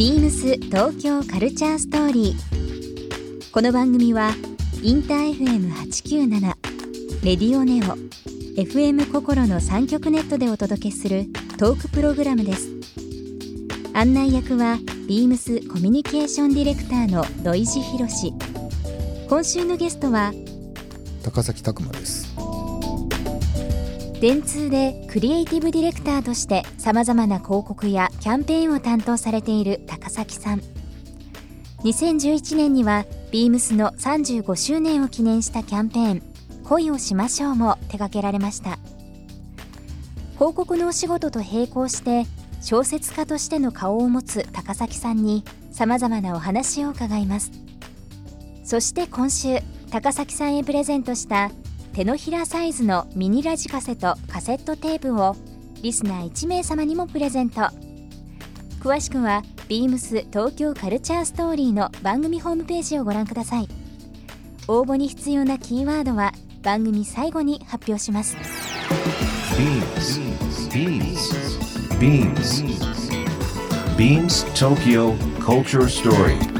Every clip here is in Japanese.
ビームス東京カルチャーストーリー。この番組はインター FM897 レディオネオ FM 心の三極ネットでお届けするトークプログラムです。案内役はビームスコミュニケーションディレクターの土井博。今週のゲストは高崎拓磨です電通でクリエイティブディレクターとしてさまざまな広告やキャンペーンを担当されている高崎さん。2011年にはビームスの35周年を記念したキャンペーン「恋をしましょう」も手掛けられました。広告のお仕事と並行して小説家としての顔を持つ高崎さんにさまざまなお話を伺います。そして今週高崎さんへプレゼントした手のひらサイズのミニラジカセとカセットテープをリスナー1名様にもプレゼント。詳しくは beams 東京カルチャーストーリーの番組ホームページをご覧ください。応募に必要なキーワードは番組最後に発表します。BeamsBeamsBeamsTokyo Culture Story.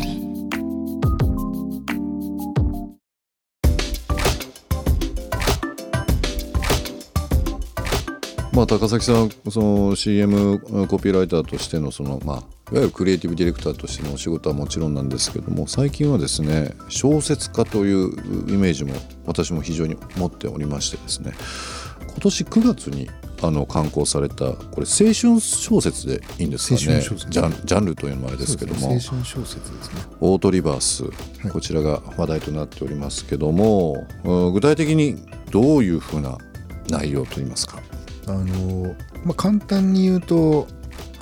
ーまあ高崎さんその CM コピーライターとしてのそのまあいわゆるクリエイティブディレクターとしてのお仕事はもちろんなんですけども最近はですね小説家というイメージも私も非常に持っておりましてですね今年9月にあの刊行されたこれ青春小説でいいんですかね？ジャンジャンルというのもあれですけども。青春小説ですね。オートリバース、こちらが話題となっておりますけども、うん具体的にどういうふうな内容といいますか？あの、まあ、簡単に言うと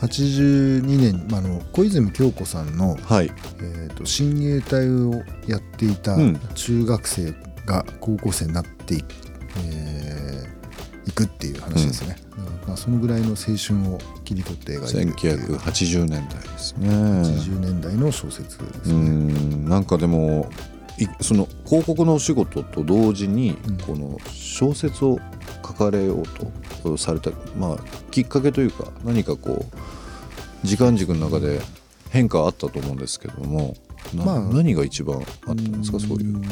82年、まあ、あの小泉京子さんの、はい、えー、と親衛隊をやっていたうん。中学生が高校生になってい,、えーいくっていう話ですね、うん。まあ、そのぐらいの青春を切り取って描いてるっていう。1980年代ですね。80年代の小説ですうね、ん。なんかでもいその広告のお仕事と同時に、うん。この小説を書かれようとされた、まあ、きっかけというか何かこう時間軸の中で変化あったと思うんですけども、なまあ何が一番あったんですか？そういう。ん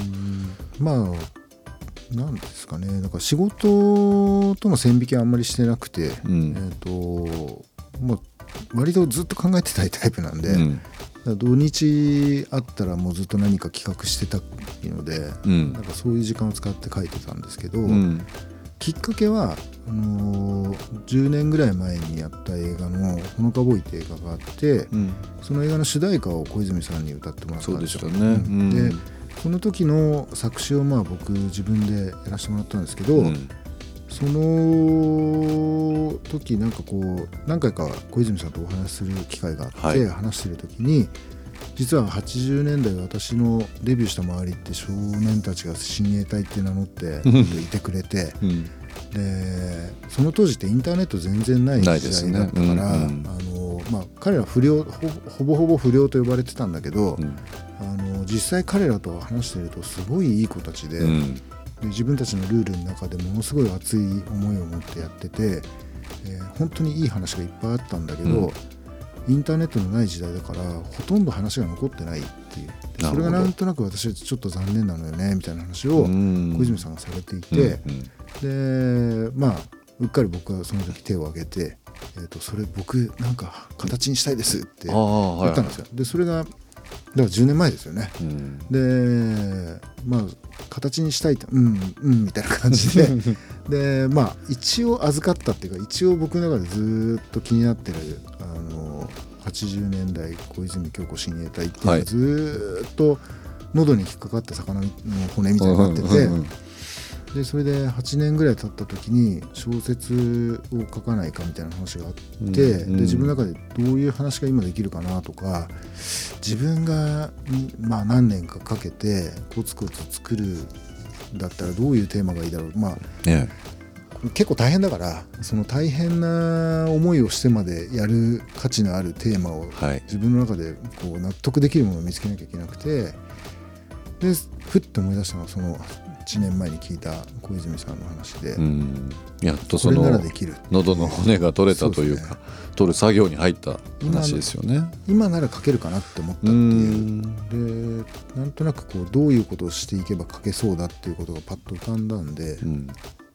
まあなんですかね。なんか仕事との線引きはあんまりしてなくて、うん。えっ、とまあ割とずっと考えてたいタイプなんで、うん。土日あったらもうずっと何か企画してたので、うん。なんかそういう時間を使って書いてたんですけど、うんきっかけはあのー10年ぐらい前にやった映画の「ほのかボーイ」って映画があって、うん。その映画の主題歌を小泉さんに歌ってもらったんですよ。そうでしたね。うん。うん。でその時の作詞をまあ僕自分でやらせてもらったんですけど、うん。その時なんかこう何回か小泉さんとお話しする機会があって、はい。話してる時に実は80年代私のデビューした周りって少年たちが親衛隊って名乗ってうん。いてくれてうん。でその当時ってインターネット全然ない時代だったから、うんうん。あのまあ、彼ら不良ほほぼほぼ不良と呼ばれてたんだけど、うん。あの実際彼らと話してるとすごいいい子たちで,、うん。で自分たちのルールの中でものすごい熱い思いを持ってやってて、えー本当にいい話がいっぱいあったんだけど、うんインターネットのない時代だからほとんど話が残ってないっていう。それがなんとなく私はちょっと残念なのよねみたいな話をうん。小泉さんがされていて、うんでまあうっかり僕はその時手を挙げて、えー、とそれ僕なんか形にしたいですって言ったんですよ。でそれがだから10年前ですよね。うん。でまあ形にしたいとうんうんみたいな感じで。でまあ一応預かったっていうか一応僕の中でずっと気になってる80年代小泉京子親衛隊っていうのはい。がずっと喉に引っかかった魚の骨みたいになってて、うんうんうんでそれで8年ぐらい経った時に小説を書かないかみたいな話があって、うんで自分の中でどういう話が今できるかなとか自分が、まあ、何年かかけてコツコツ作るんだったらどういうテーマがいいだろう。まあね結構大変だからその大変な思いをしてまでやる価値のあるテーマをはい。自分の中でこう納得できるものを見つけなきゃいけなくてでふっと思い出したのはその1年前に聞いた小泉さんの話で、うん。やっとこれなそのらできる喉の骨が取れたというか取る作業に入った話ですよね。今なら書けるかなって思ったってういう。ん。でなんとなくこうどういうことをしていけば書けそうだっていうことがパッと浮かんだんでうん。書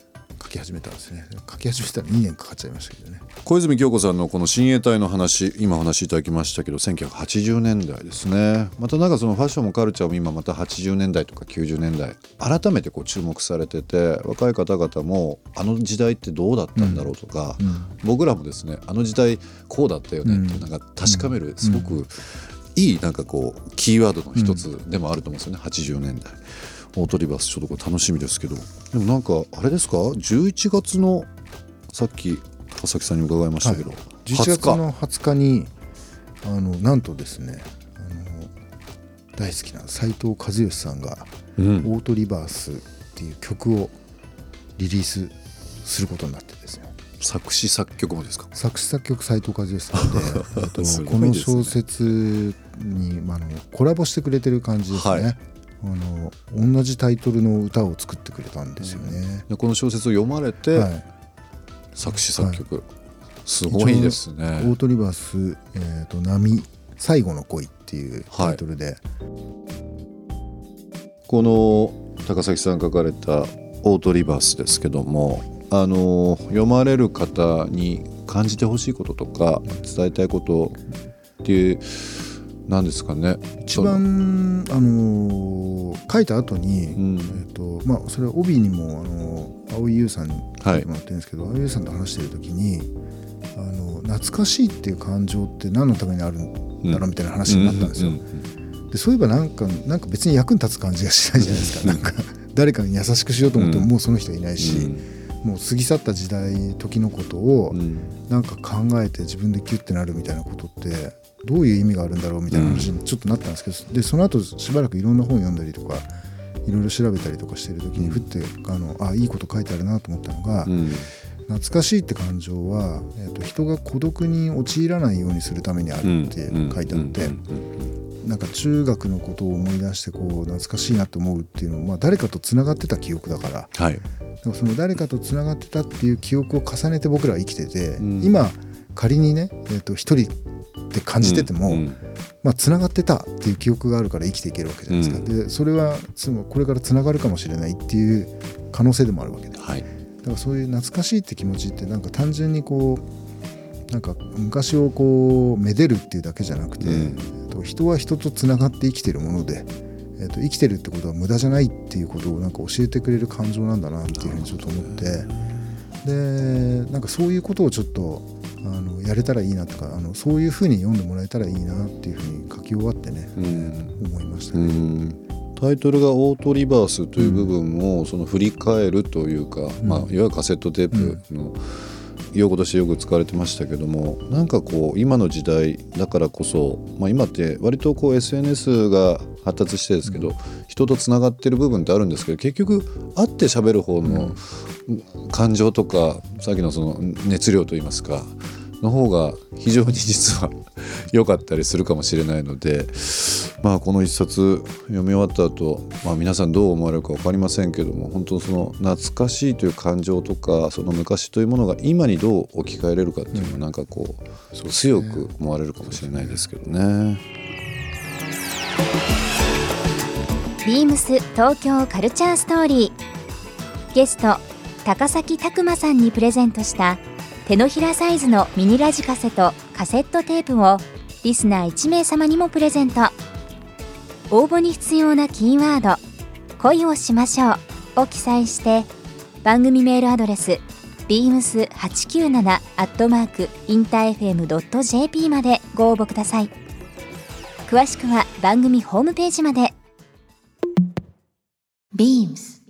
き始めたんですね。書き始めたら2年かかっちゃいましたけどね。小泉京子さんのこの親衛隊の話今お話しいただきましたけど1980年代ですね。またなんかそのファッションもカルチャーも今また80年代とか90年代改めてこう注目されてて若い方々もあの時代ってどうだったんだろうとか、僕らもですねあの時代こうだったよねってなんか確かめるすごくいいなんかこうキーワードの一つでもあると思うんですよね。80年代。オートリバースちょっとこれ楽しみですけど。でもなんかあれですか？11月のさっき高崎さんに伺いましたけど、はい。11月の20日。にあのなんとですねあの大好きな斉藤和義さんが「うん。オートリバース」っていう曲をリリースすることになってですね。作詞作曲もですか？作詞作曲斉藤和義さんで えっとすごこの小説に、まあ、あのコラボしてくれてる感じですね、はいあの同じタイトルの歌を作ってくれたんですよね、でこの小説を読まれて、はい、作詞作曲、すごいですオねートリバース、えーと「波最後の恋」っていうタイトルで、この高崎さん書かれた「オートリバース」ですけどもあの読まれる方に感じてほしいこととか伝えたいことっていうなんですかね？一番、あのー書いた後に、うん。えーとまあ、それは帯にも、あのー青井優さんに書いてもらってるんですけど、青井優さんと話してる時にあの懐かしいっていう感情って何のためにあるんだろうみたいな話になったんですよ。うんうんでそういえばなんかなんか別に役に立つ感じがしないじゃないですか。なんか誰かに優しくしようと思ってもうん。もうその人いないし、もう過ぎ去った時代時のことをうん。うんなんか考えて自分でキュッてなるみたいなことってどういう意味があるんだろうみたいな話にちょっとなったんですけど、でその後しばらくいろんな本読んだりとかいろいろ調べたりとかしてる時にふってあのあいいこと書いてあるなと思ったのが、うん。懐かしいって感情は、えー、と人が孤独に陥らないようにするためにあるって書いてあって。なんか中学のことを思い出してこう懐かしいなと思うっていうのは、まあ、誰かとつながってた記憶だから。はい。でもその誰かとつながってたっていう記憶を重ねて僕らは生きてて、うん。今仮にね、えー、と一人って感じてても、うん。まあ、つながってたっていう記憶があるから生きていけるわけじゃないですか、でそれはつまりこれからつながるかもしれないっていう可能性でもあるわけでだ。はい。からそういう懐かしいって気持ちってなんか単純にこうなんか昔をこうめでるっていうだけじゃなくて、うんと人は人とつながって生きてるもので、えっと生きてるってことは無駄じゃないっていうことをなんか教えてくれる感情なんだなっていうふうにちょっと思って。でなんかそういうことをちょっとあのやれたらいいなとかあのそういうふうに読んでもらえたらいいなっていうふうに書き終わってね、うん。思いましたうね。ん。タイトルが「オートリバース」という部分もその振り返るというか、まあ、いわゆるカセットテープの用語としてよく使われてましたけどもなんかこう今の時代だからこそ、まあ、今って割とこう SNS が発達してですけど、人とつながってる部分ってあるんですけど結局会って喋る方の感情とかさっきのその熱量といいますかの方が非常に実は良かったりするかもしれないのでまあこの一冊読み終わった後、まあ皆さんどう思われるか分かりませんけども本当その懐かしいという感情とかその昔というものが今にどう置き換えれるかっていうのをなんかこう強く思われるかもしれないですけどね。ビームス東京カルチャーストーリー。ゲスト高崎拓磨さんにプレゼントした手のひらサイズのミニラジカセとカセットテープをリスナー1名様にもプレゼント。応募に必要なキーワード「恋をしましょう」を記載して番組メールアドレス beams897 アットマークインター FM.jp までご応募ください。詳しくは番組ホームページまで。BEAMS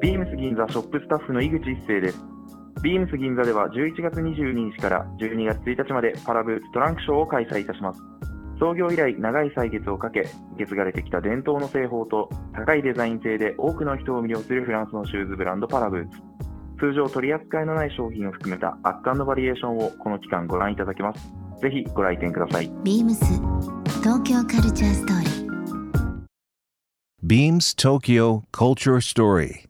ビームス銀座ショップスタッフの井口一生です。ビームス銀座では11月22日から12月1日までパラブーツトランクショーを開催いたします。創業以来長い歳月をかけ受け継がれてきた伝統の製法と高いデザイン性で多くの人を魅了するフランスのシューズブランドパラブーツ通常取り扱いのない商品を含めた圧巻のバリエーションをこの期間ご覧いただけますぜひご来店くださいビームス東京カルチャーストーリー Beams Tokyo Culture Story.